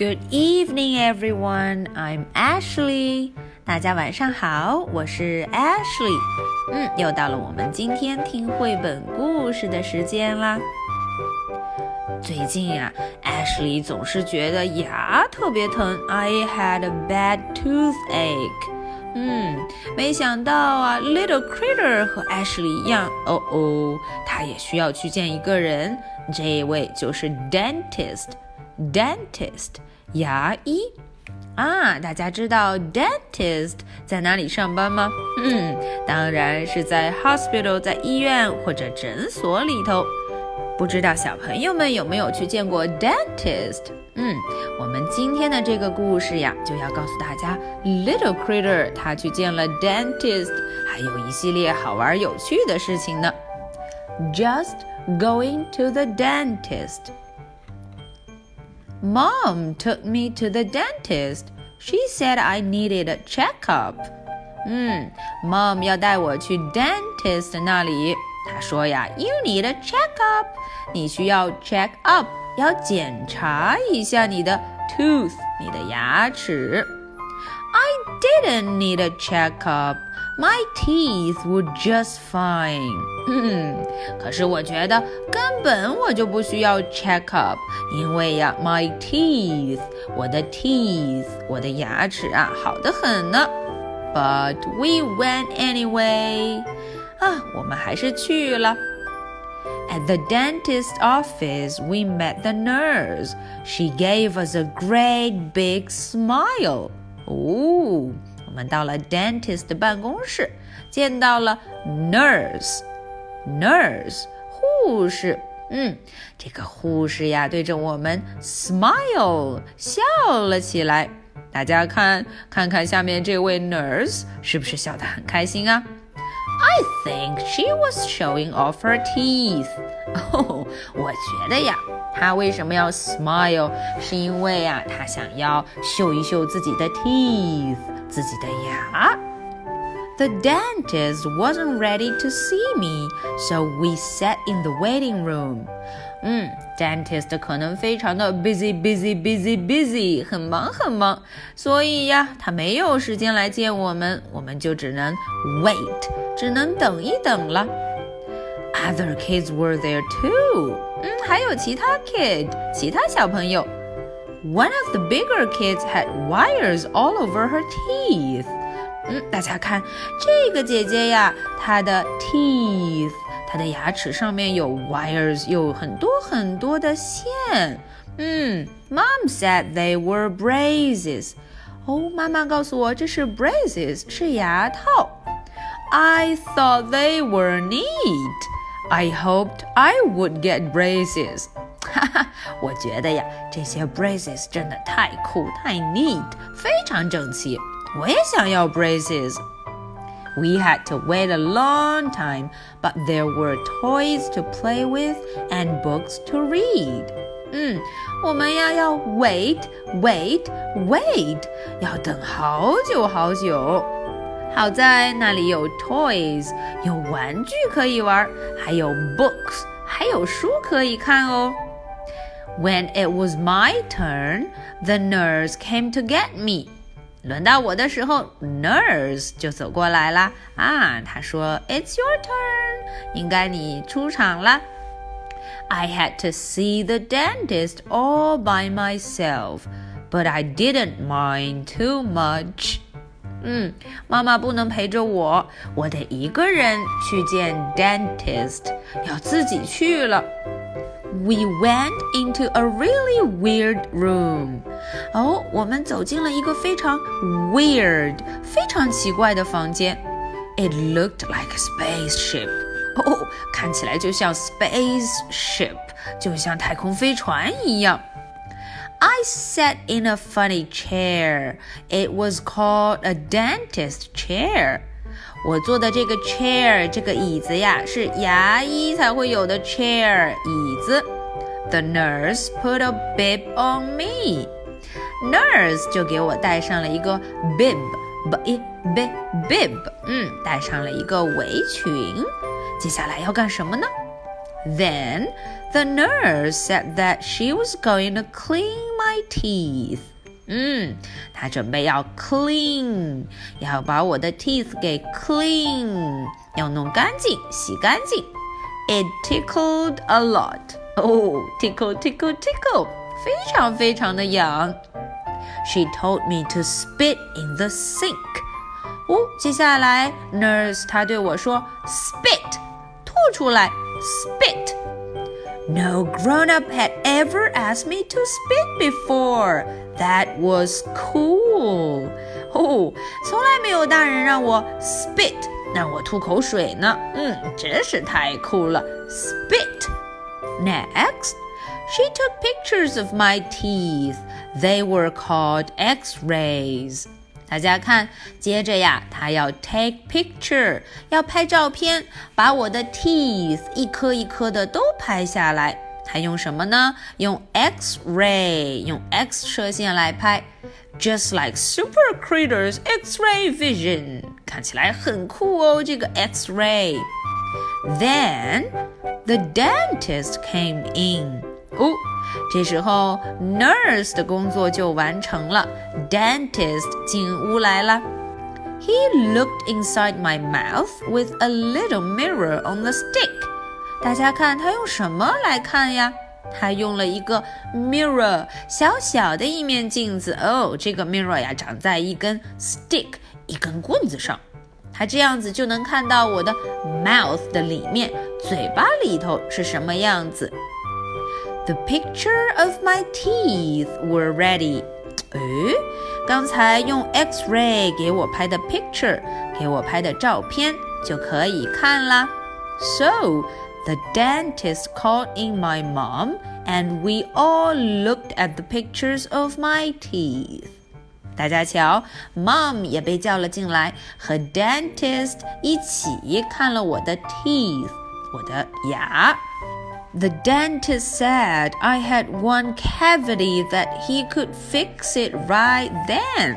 Good evening, everyone. I'm Ashley. 大家晚上好，我是 Ashley。嗯，又到了我们今天听绘本故事的时间啦。最近呀，Ashley 总是觉得牙特别疼。I had a bad toothache. 嗯，没想到啊，Little Critter 和 Ashley 一样，哦哦，他也需要去见一个人。这位就是 dentist dentist 牙医啊，大家知道 dentist 在哪里上班吗？嗯，当然是在 hospital 在医院或者诊所里头。不知道小朋友们有没有去见过 dentist？嗯，我们今天的这个故事呀，就要告诉大家，Little Critter 他去见了 dentist，还有一系列好玩有趣的事情呢。Just going to the dentist。Mom took me to the dentist. She said I needed a checkup. 嗯，Mom 要带我去 dentist 那里。他说呀，You need a checkup，你需要 check up，要检查一下你的 tooth，你的牙齿。I didn't need a checkup. My teeth were just fine. 嗯，可是我觉得根本我就不需要 check up，因为呀，my teeth，我的 teeth，我的牙齿啊，好得很呢。But we went anyway. 啊，我们还是去了。At the dentist's office, we met the nurse. She gave us a great big smile. 哦， 我们到了 dentist 的办公室，见到了 nurse。nurse 护士，嗯，这个护士呀，对着我们 smile 笑了起来。大家看，看看下面这位 nurse 是不是笑得很开心啊 ？I think she was showing off her teeth. 哦，我觉得呀，她为什么要 smile？是因为呀，她想要秀一秀自己的 teeth，自己的牙。The dentist wasn't ready to see me, so we sat in the waiting room. 嗯，dentist 可能非常的 busy busy busy busy，很忙很忙，所以呀，他没有时间来见我们，我们就只能 wait，只能等一等了。Other kids were there too，嗯，还有其他 kid，其他小朋友。One of the bigger kids had wires all over her teeth。嗯，大家看这个姐姐呀，她的 teeth。 他的牙齿上面有 wires，有很多很多的线。嗯，Mom said they were braces。哦，妈妈告诉我这是 braces，是牙套。I thought they were neat. I hoped I would get braces. 哈哈，我觉得呀，这些 braces 真的太酷，太 neat，非常整齐。我也想要 braces。 we had to wait a long time, but there were toys to play with and books to read. 嗯，我们呀要 wait wait wait，要等好久好久。好在那里有 toys，有玩具可以玩，还有 books，还有书可以看哦。When it was my turn, the nurse came to get me. 轮到我的时候，nurse 就走过来了。啊，他说：“It's your turn，应该你出场了。” I had to see the dentist all by myself, but I didn't mind too much. 嗯，妈妈不能陪着我，我得一个人去见 dentist，要自己去了。We went into a really weird room. 哦，我们走进了一个非常 weird、非常奇怪的房间。It looked like a spaceship. 哦，看起来就像 spaceship，就像太空飞船一样。I sat in a funny chair. It was called a dentist chair. 我坐的这个 chair 这个椅子呀，是牙医才会有的 chair 椅子。The nurse put a bib on me. Nurse 就给我戴上了一个 bib，b i b bib，嗯，戴上了一个围裙。接下来要干什么呢？Then the nurse said that she was going to clean my teeth。嗯，他准备要 clean，要把我的 teeth 给 clean，要弄干净，洗干净。It tickled a lot。哦，tickle tickle tickle，非常非常的痒。She told me to spit in the sink。哦，接下来 nurse 她对我说 spit，吐出来，spit。No grown up had ever asked me to spit before. That was cool. 哦，从来没有大人让我 spit，让我吐口水呢。嗯，真是太酷了。Spit. Next, she took pictures of my teeth. They were called X-rays. 大家看，接着呀，他要 take picture，要拍照片，把我的 teeth 一颗一颗的都拍下来。他用什么呢？用 X-ray，用 X 射线来拍，just like super critters X-ray vision，看起来很酷哦，这个 X-ray。Then the dentist came in. 哦，这时候 nurse 的工作就完成了，dentist 进屋来了。He looked inside my mouth with a little mirror on the stick。大家看他用什么来看呀？他用了一个 mirror，小小的一面镜子。哦，这个 mirror 呀长在一根 stick，一根棍子上。他这样子就能看到我的 mouth 的里面，嘴巴里头是什么样子。The picture of my teeth were ready. 诶，刚才用 X-ray 给我拍的 picture，给我拍的照片就可以看啦。So the dentist called in my mom, and we all looked at the pictures of my teeth. 大家瞧，mom 也被叫了进来，和 dentist 一起看了我的 teeth，我的牙。 the dentist said I had one cavity that he could fix it right then.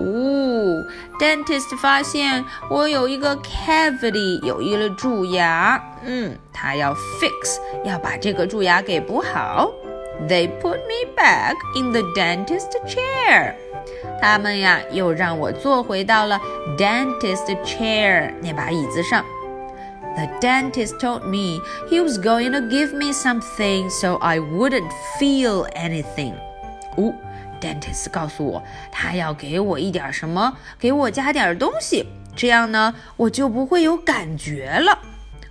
哦，dentist 发现我有一个 cavity，有一个蛀牙。嗯，他要 fix，要把这个蛀牙给补好。They put me back in the dentist chair。他们呀，又让我坐回到了 dentist chair 那把椅子上。 the dentist told me he was going to give me something so I wouldn't feel anything. 哦，dentist 告诉我他要给我一点什么，给我加点东西，这样呢我就不会有感觉了。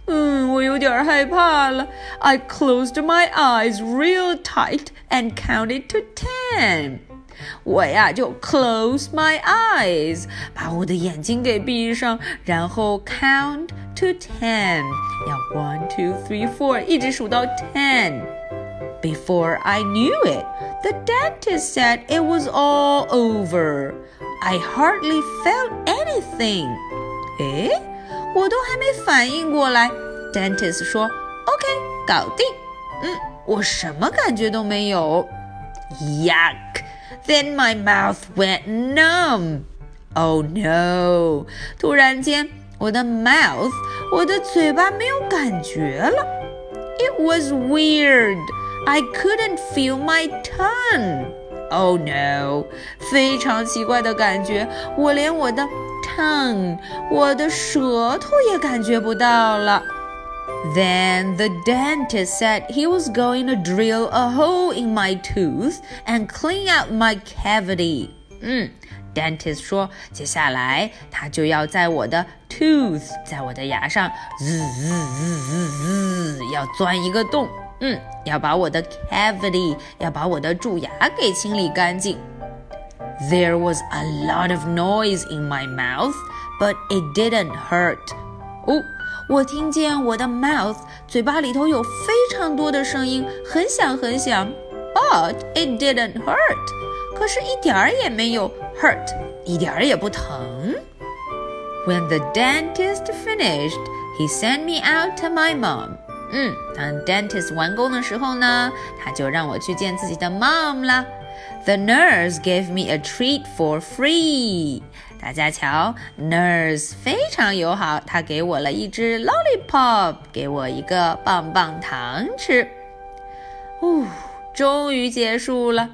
嗯，我有点害怕了。I closed my eyes real tight and counted to ten. 我呀就 close my eyes，把我的眼睛给闭上，然后 count to ten，要 one two three four，一直数到 ten。Before I knew it, the dentist said it was all over. I hardly felt anything. 诶，我都还没反应过来，dentist 说 OK，搞定。嗯，我什么感觉都没有。Yuck! Then my mouth went numb. Oh no! 突然间，我的 mouth，我的嘴巴没有感觉了。It was weird. I couldn't feel my tongue. Oh no! 非常奇怪的感觉，我连我的 tongue，我的舌头也感觉不到了。 then the dentist said he was going to drill a hole in my tooth and clean out my cavity. 嗯，dentist 说，接下来他就要在我的 tooth，在我的牙上滋滋滋滋滋，要钻一个洞。嗯，要把我的 cavity，要把我的蛀牙给清理干净。There was a lot of noise in my mouth, but it didn't hurt. 哦。 我听见我的 mouth 嘴巴里头有非常多的声音，很响很响，but it didn't hurt，可是一点儿也没有 hurt，一点儿也不疼。When the dentist finished, he sent me out to my mom. 嗯，当 dentist 完工的时候呢，他就让我去见自己的 mom 啦。The nurse gave me a treat for free. 大家瞧，nurse 非常友好，她给我了一只 lollipop，给我一个棒棒糖吃。哦，终于结束了。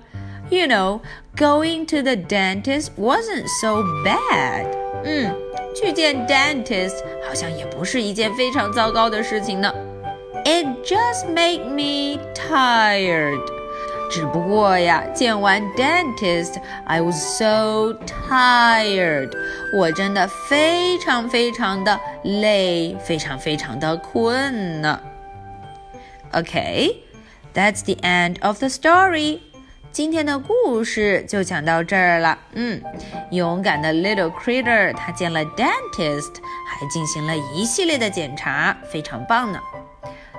You know, going to the dentist wasn't so bad. 嗯，去见 dentist 好像也不是一件非常糟糕的事情呢。It just made me tired. 只不过呀，见完 dentist，I was so tired。我真的非常非常的累，非常非常的困呢。Okay, that's the end of the story. 今天的故事就讲到这儿了。嗯，勇敢的 Little Critter 他见了 dentist，还进行了一系列的检查，非常棒呢。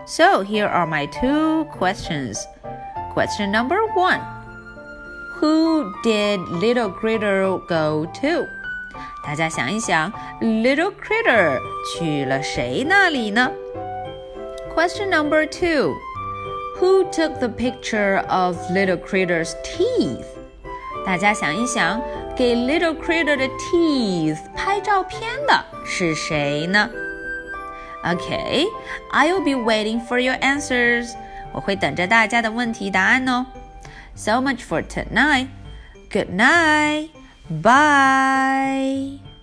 So here are my two questions. Question number one. Who did Little Critter go to? 大家想一想，Little Critter 去了谁那里呢？Question number two. Who took the picture of Little Critter's teeth? 大家想一想，给 Little Critter 的 teeth 拍照片的是谁呢？Okay, I'll be waiting for your answers. 我会等着大家的问题答案哦。So much for tonight. Good night. Bye.